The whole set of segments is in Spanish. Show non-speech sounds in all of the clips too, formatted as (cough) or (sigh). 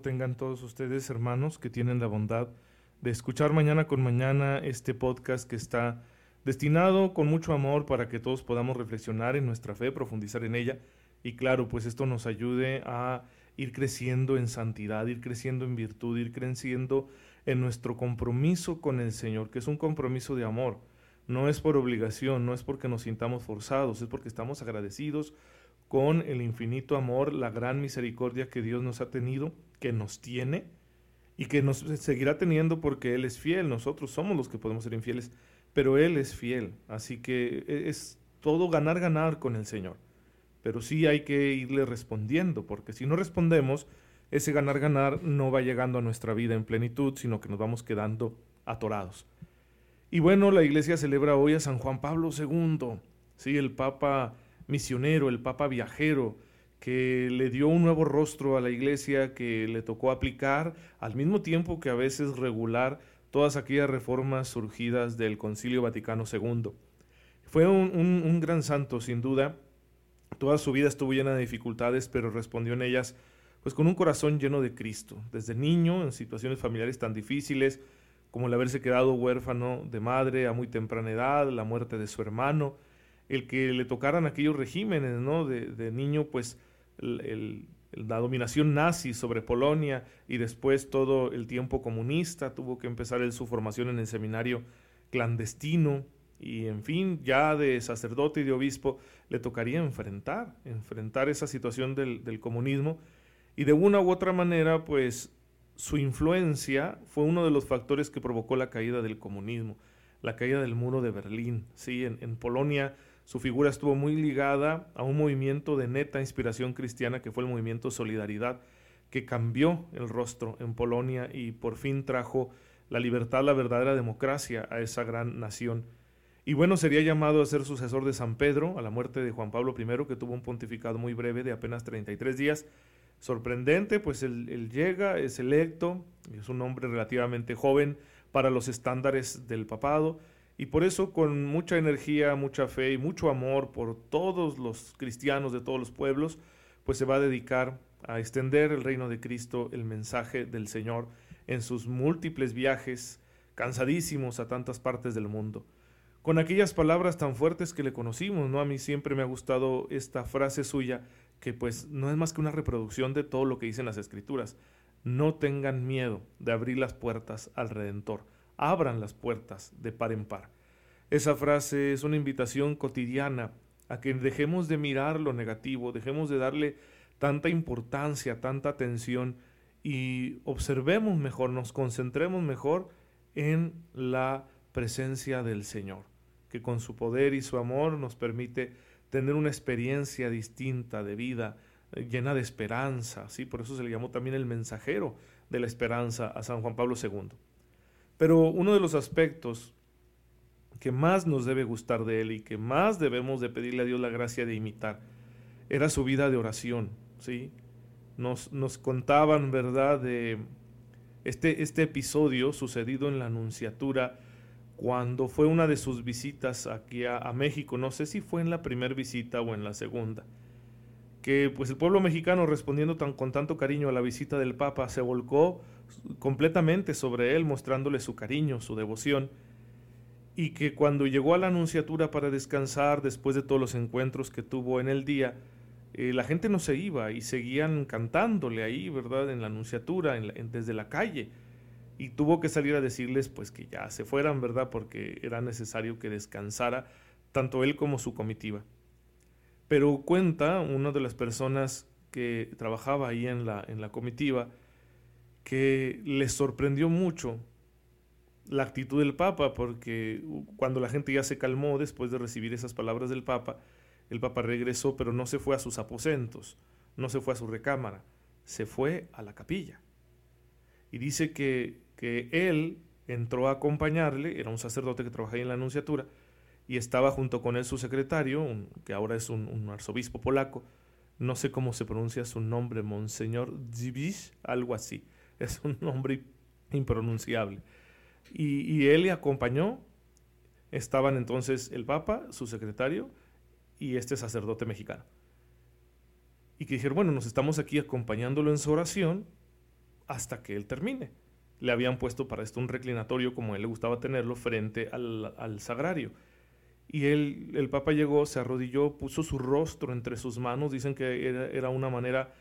Tengan todos ustedes, hermanos, que tienen la bondad de escuchar mañana con mañana este podcast que está destinado con mucho amor para que todos podamos reflexionar en nuestra fe, profundizar en ella y claro, pues esto nos ayude a ir creciendo en santidad, ir creciendo en virtud, ir creciendo en nuestro compromiso con el Señor, que es un compromiso de amor. No es por obligación, no es porque nos sintamos forzados, es porque estamos agradecidos con el infinito amor, la gran misericordia que Dios nos ha tenido, que nos tiene y que nos seguirá teniendo porque Él es fiel. Nosotros somos los que podemos ser infieles, pero Él es fiel. Así que e, es todo ganar, ganar con el Señor. Pero sí hay que irle respondiendo, porque si no respondemos, ese ganar, ganar no va llegando a nuestra vida en plenitud, sino que nos vamos quedando atorados. Y bueno, la iglesia celebra hoy a San Juan Pablo II, sí, el Papa misionero, el Papa viajero, que le dio un nuevo rostro a la iglesia, que le tocó aplicar al mismo tiempo que a veces regular todas aquellas reformas surgidas del Concilio Vaticano II. Fue un, gran santo, sin duda. Toda su vida estuvo llena de dificultades, pero respondió en ellas pues con un corazón lleno de Cristo. Desde niño, en situaciones familiares tan difíciles como el haberse quedado huérfano de madre a muy temprana edad, la muerte de su hermano, el que le tocaran aquellos regímenes, ¿no? De, niño, pues la dominación nazi sobre Polonia y después todo el tiempo comunista, tuvo que empezar su formación en el seminario clandestino y en fin, ya de sacerdote y de obispo le tocaría enfrentar, enfrentar esa situación del, comunismo y de una u otra manera, pues su influencia fue uno de los factores que provocó la caída del comunismo, la caída del muro de Berlín, sí, en Polonia su figura estuvo muy ligada a un movimiento de neta inspiración cristiana que fue el movimiento Solidaridad, que cambió el rostro en Polonia y por fin trajo la libertad, la verdadera democracia a esa gran nación. Y bueno, sería llamado a ser sucesor de San Pedro a la muerte de Juan Pablo I, que tuvo un pontificado muy breve de apenas 33 días. Sorprendente, pues él, él llega, es electo, es un hombre relativamente joven para los estándares del papado, y por eso con mucha energía, mucha fe y mucho amor por todos los cristianos de todos los pueblos, pues se va a dedicar a extender el reino de Cristo, el mensaje del Señor en sus múltiples viajes, cansadísimos a tantas partes del mundo. Con aquellas palabras tan fuertes que le conocimos, ¿no? A mí siempre me ha gustado esta frase suya, que pues no es más que una reproducción de todo lo que dicen las escrituras. No tengan miedo de abrir las puertas al Redentor abran las puertas de par en par. Esa frase es una invitación cotidiana a que dejemos de mirar lo negativo, dejemos de darle tanta importancia, tanta atención y observemos mejor, nos concentremos mejor en la presencia del Señor, que con su poder y su amor nos permite tener una experiencia distinta de vida, eh, llena de esperanza, ¿sí? Por eso se le llamó también el mensajero de la esperanza a San Juan Pablo II. Pero uno de los aspectos que más nos debe gustar de él y que más debemos de pedirle a Dios la gracia de imitar era su vida de oración, ¿sí? Nos, nos contaban, ¿verdad?, de este, este episodio sucedido en la Anunciatura cuando fue una de sus visitas aquí a, México, no sé si fue en la primera visita o en la segunda, que pues el pueblo mexicano respondiendo tan, con tanto cariño a la visita del Papa se volcó completamente sobre él, mostrándole su cariño, su devoción, y que cuando llegó a la anunciatura para descansar, después de todos los encuentros que tuvo en el día, eh, la gente no se iba y seguían cantándole ahí, ¿verdad? En la anunciatura, desde la calle. Y tuvo que salir a decirles pues que ya se fueran, ¿verdad? Porque era necesario que descansara tanto él como su comitiva. Pero cuenta una de las personas que trabajaba ahí en la, en la comitiva, que les sorprendió mucho la actitud del Papa, porque cuando la gente ya se calmó después de recibir esas palabras del Papa, el Papa regresó, pero no se fue a sus aposentos, no se fue a su recámara, se fue a la capilla. Y dice que, que él entró a acompañarle, era un sacerdote que trabajaba en la Anunciatura, y estaba junto con él su secretario, que ahora es un, arzobispo polaco, no sé cómo se pronuncia su nombre, Monseñor Dziwisz, algo así, (laughs) es un nombre impronunciable. Y, él le acompañó, estaban entonces el Papa, su secretario, y este sacerdote mexicano. Y que dijeron, bueno, nos estamos aquí acompañándolo en su oración hasta que él termine. Le habían puesto para esto un reclinatorio como a él le gustaba tenerlo frente al, al sagrario. Y él, el Papa llegó, se arrodilló, puso su rostro entre sus manos, dicen que era, era una manera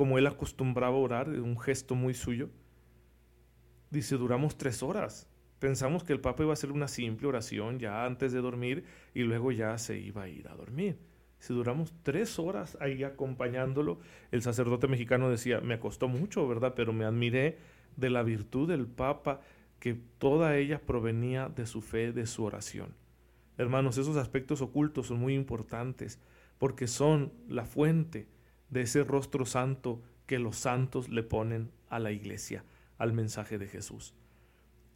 como él acostumbraba a orar, un gesto muy suyo. Dice, duramos tres horas. Pensamos que el Papa iba a hacer una simple oración ya antes de dormir y luego ya se iba a ir a dormir. Si duramos tres horas ahí acompañándolo, el sacerdote mexicano decía, me costó mucho, ¿verdad? Pero me admiré de la virtud del Papa, que toda ella provenía de su fe, de su oración. Hermanos, esos aspectos ocultos son muy importantes porque son la fuente de ese rostro santo que los santos le ponen a la iglesia, al mensaje de Jesús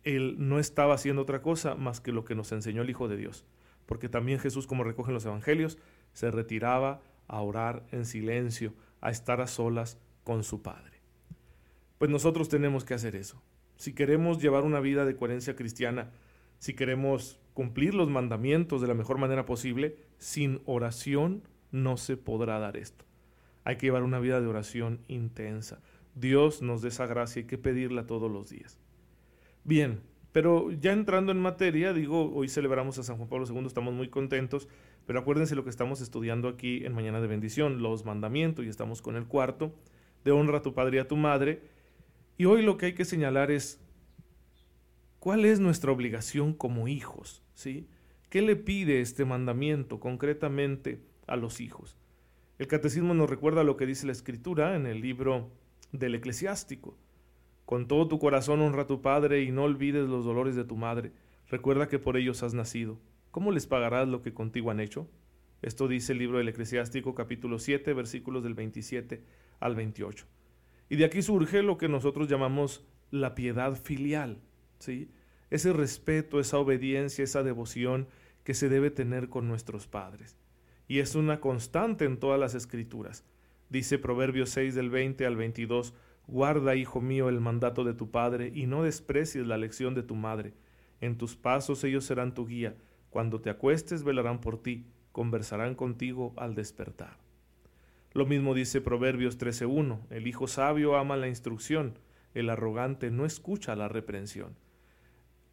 él no estaba haciendo otra cosa más que lo que nos enseñó el Hijo de Dios. Porque también Jesús, como recogen los evangelios, se retiraba a orar en silencio, a estar a solas con su Padre. Pues nosotros tenemos que hacer eso. Si queremos llevar una vida de coherencia cristiana, si queremos cumplir los mandamientos de la mejor manera posible, sin oración no se podrá dar esto. Hay que llevar una vida de oración intensa. Dios nos dé esa gracia, hay que pedirla todos los días. Bien, pero ya entrando en materia, digo, hoy celebramos a San Juan Pablo II, estamos muy contentos, pero acuérdense lo que estamos estudiando aquí en Mañana de Bendición, los mandamientos, y estamos con el cuarto, de honra a tu padre y a tu madre. Y hoy lo que hay que señalar es cuál es nuestra obligación como hijos, ¿sí? ¿Qué le pide este mandamiento concretamente a los hijos? El catecismo nos recuerda lo que dice la escritura en el libro del eclesiástico. Con todo tu corazón honra a tu padre y no olvides los dolores de tu madre. Recuerda que por ellos has nacido. ¿Cómo les pagarás lo que contigo han hecho? Esto dice el libro del Eclesiástico capítulo 7 versículos del 27 al 28. Y de aquí surge lo que nosotros llamamos la piedad filial, ¿sí? Ese respeto, esa obediencia, esa devoción que se debe tener con nuestros padres. Y es una constante en todas las escrituras. Dice Proverbios 6 del 20 al 22, Guarda, hijo mío, el mandato de tu padre, y no desprecies la lección de tu madre. En tus pasos ellos serán tu guía. Cuando te acuestes velarán por ti, conversarán contigo al despertar. Lo mismo dice Proverbios 13.1. El hijo sabio ama la instrucción, el arrogante no escucha la reprensión.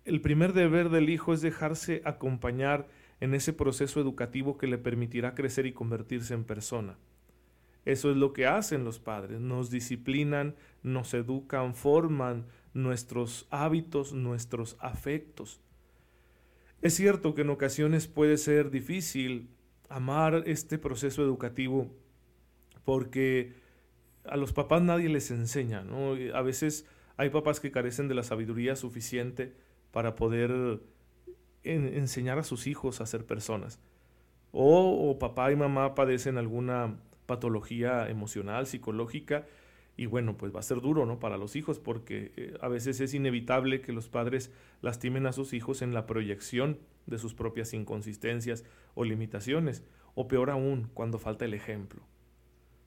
El primer deber del hijo es dejarse acompañar en ese proceso educativo que le permitirá crecer y convertirse en persona. Eso es lo que hacen los padres, nos disciplinan, nos educan, forman nuestros hábitos, nuestros afectos. Es cierto que en ocasiones puede ser difícil amar este proceso educativo porque a los papás nadie les enseña, ¿no? A veces hay papás que carecen de la sabiduría suficiente para poder enseñar a sus hijos a ser personas. O, o papá y mamá padecen alguna patología emocional, psicológica, y bueno, pues va a ser duro, ¿no? Para los hijos, porque eh, a veces es inevitable que los padres lastimen a sus hijos en la proyección de sus propias inconsistencias o limitaciones, o peor aún, cuando falta el ejemplo.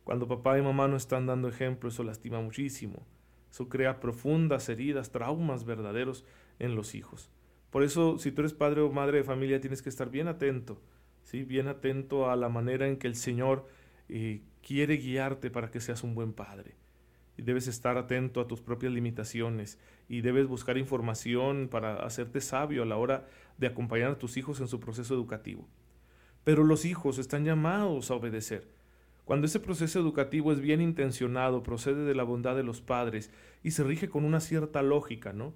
Cuando papá y mamá no están dando ejemplo, eso lastima muchísimo. Eso crea profundas heridas, traumas verdaderos en los hijos. Por eso, si tú eres padre o madre de familia, tienes que estar bien atento, ¿sí? Bien atento a la manera en que el Señor y quiere guiarte para que seas un buen padre. Y debes estar atento a tus propias limitaciones y debes buscar información para hacerte sabio a la hora de acompañar a tus hijos en su proceso educativo. Pero los hijos están llamados a obedecer. Cuando ese proceso educativo es bien intencionado, procede de la bondad de los padres y se rige con una cierta lógica, ¿no?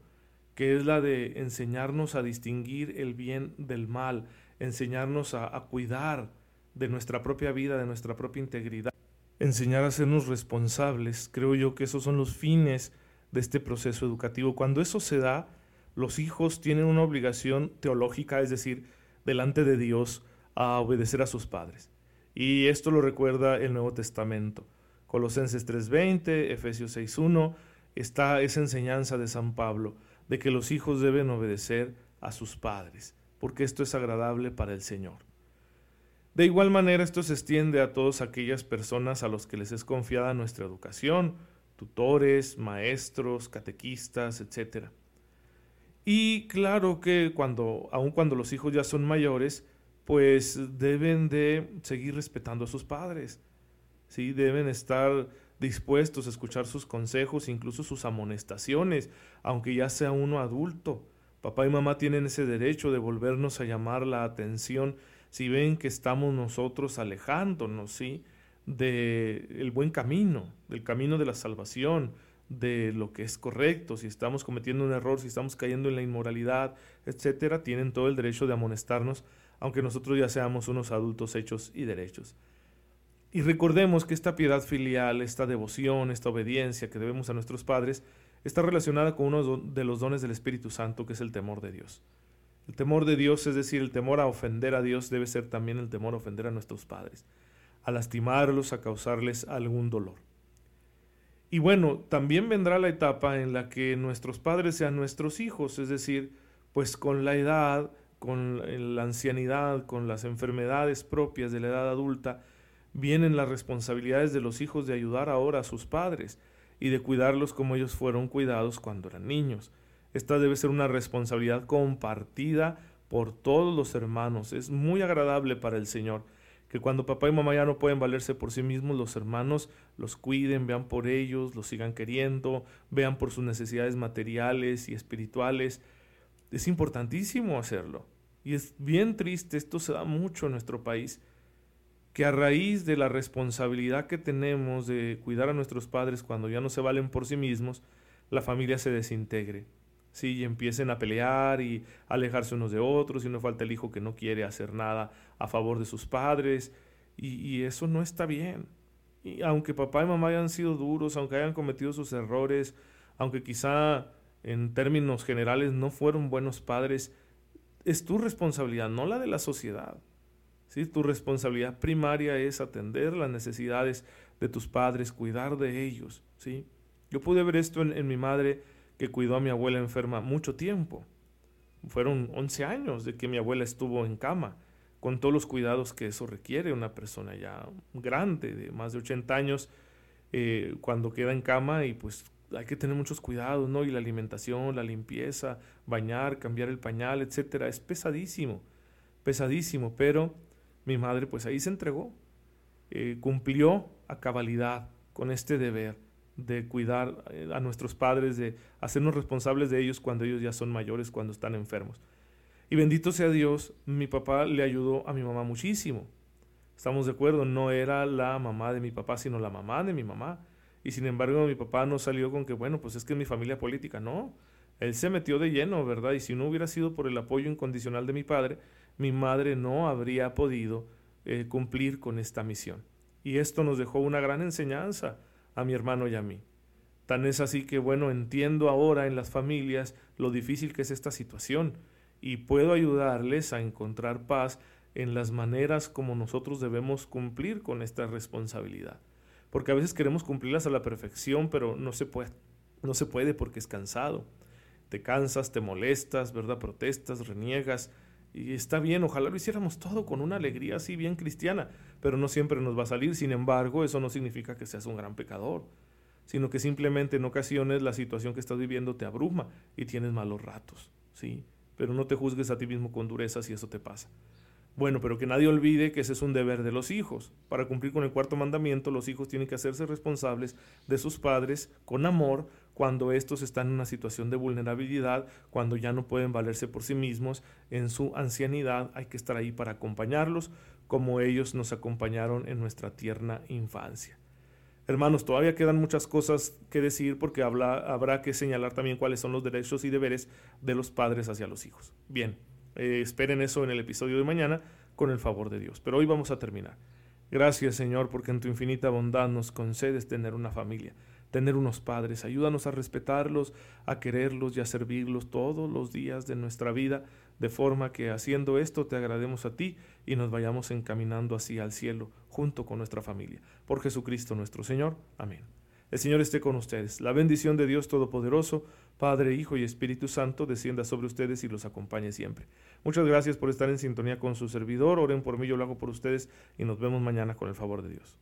Que es la de enseñarnos a distinguir el bien del mal, enseñarnos a, a cuidar de nuestra propia vida, de nuestra propia integridad. Enseñar a sernos responsables, creo yo que esos son los fines de este proceso educativo. Cuando eso se da, los hijos tienen una obligación teológica, es decir, delante de Dios, a obedecer a sus padres. Y esto lo recuerda el Nuevo Testamento. Colosenses 3:20, Efesios 6:1, está esa enseñanza de San Pablo de que los hijos deben obedecer a sus padres, porque esto es agradable para el Señor. De igual manera, esto se extiende a todas aquellas personas a los que les es confiada nuestra educación, tutores, maestros, catequistas, etc. Y claro que cuando, aun cuando los hijos ya son mayores, pues deben de seguir respetando a sus padres. ¿sí? Deben estar dispuestos a escuchar sus consejos, incluso sus amonestaciones, aunque ya sea uno adulto. Papá y mamá tienen ese derecho de volvernos a llamar la atención si ven que estamos nosotros alejándonos, ¿sí? del buen camino, del camino de la salvación, de lo que es correcto, si estamos cometiendo un error, si estamos cayendo en la inmoralidad, etcétera, tienen todo el derecho de amonestarnos, aunque nosotros ya seamos unos adultos hechos y derechos. Y recordemos que esta piedad filial, esta devoción, esta obediencia que debemos a nuestros padres, está relacionada con uno de los dones del Espíritu Santo, que es el temor de Dios. El temor de Dios, es decir, el temor a ofender a Dios, debe ser también el temor a ofender a nuestros padres, a lastimarlos, a causarles algún dolor. Y bueno, también vendrá la etapa en la que nuestros padres sean nuestros hijos, es decir, pues con la edad, con la ancianidad, con las enfermedades propias de la edad adulta, vienen las responsabilidades de los hijos de ayudar ahora a sus padres y de cuidarlos como ellos fueron cuidados cuando eran niños. Esta debe ser una responsabilidad compartida por todos los hermanos. Es muy agradable para el Señor que cuando papá y mamá ya no pueden valerse por sí mismos, los hermanos los cuiden, vean por ellos, los sigan queriendo, vean por sus necesidades materiales y espirituales. Es importantísimo hacerlo. Y es bien triste, esto se da mucho en nuestro país, que a raíz de la responsabilidad que tenemos de cuidar a nuestros padres cuando ya no se valen por sí mismos, la familia se desintegre. ¿sí? y empiecen a pelear y alejarse unos de otros, y no falta el hijo que no quiere hacer nada a favor de sus padres, y, y eso no está bien. Y aunque papá y mamá hayan sido duros, aunque hayan cometido sus errores, aunque quizá en términos generales no fueron buenos padres, es tu responsabilidad, no la de la sociedad. ¿Sí? Tu responsabilidad primaria es atender las necesidades de tus padres, cuidar de ellos. ¿sí? Yo pude ver esto en, en mi madre que cuidó a mi abuela enferma mucho tiempo. Fueron 11 años de que mi abuela estuvo en cama, con todos los cuidados que eso requiere una persona ya grande, de más de 80 años, eh, cuando queda en cama y pues hay que tener muchos cuidados, ¿no? Y la alimentación, la limpieza, bañar, cambiar el pañal, etcétera, es pesadísimo, pesadísimo, pero mi madre pues ahí se entregó, eh, cumplió a cabalidad con este deber de cuidar eh, a nuestros padres, de hacernos responsables de ellos cuando ellos ya son mayores, cuando están enfermos. Y bendito sea Dios, mi papá le ayudó a mi mamá muchísimo. Estamos de acuerdo, no era la mamá de mi papá, sino la mamá de mi mamá. Y sin embargo, mi papá no salió con que, bueno, pues es que es mi familia política. No, él se metió de lleno, ¿verdad? Y si no hubiera sido por el apoyo incondicional de mi padre, mi madre no habría podido eh, cumplir con esta misión. Y esto nos dejó una gran enseñanza a mi hermano y a mí. Tan es así que, bueno, entiendo ahora en las familias lo difícil que es esta situación y puedo ayudarles a encontrar paz en las maneras como nosotros debemos cumplir con esta responsabilidad. Porque a veces queremos cumplirlas a la perfección, pero no se puede, no se puede porque es cansado. Te cansas, te molestas, ¿verdad? Protestas, reniegas, y está bien, ojalá lo hiciéramos todo con una alegría así bien cristiana, pero no siempre nos va a salir. Sin embargo, eso no significa que seas un gran pecador, sino que simplemente en ocasiones la situación que estás viviendo te abruma y tienes malos ratos, ¿sí? Pero no te juzgues a ti mismo con dureza si eso te pasa. Bueno, pero que nadie olvide que ese es un deber de los hijos. Para cumplir con el cuarto mandamiento, los hijos tienen que hacerse responsables de sus padres con amor cuando estos están en una situación de vulnerabilidad, cuando ya no pueden valerse por sí mismos en su ancianidad, hay que estar ahí para acompañarlos como ellos nos acompañaron en nuestra tierna infancia. Hermanos, todavía quedan muchas cosas que decir porque habrá que señalar también cuáles son los derechos y deberes de los padres hacia los hijos. Bien, eh, esperen eso en el episodio de mañana con el favor de Dios. Pero hoy vamos a terminar. Gracias Señor porque en tu infinita bondad nos concedes tener una familia. tener unos padres. Ayúdanos a respetarlos, a quererlos y a servirlos todos los días de nuestra vida, de forma que haciendo esto te agrademos a ti y nos vayamos encaminando así al cielo junto con nuestra familia. Por Jesucristo nuestro Señor. Amén. El Señor esté con ustedes. La bendición de Dios Todopoderoso, Padre, Hijo y Espíritu Santo, descienda sobre ustedes y los acompañe siempre. Muchas gracias por estar en sintonía con su servidor. Oren por mí, yo lo hago por ustedes y nos vemos mañana con el favor de Dios.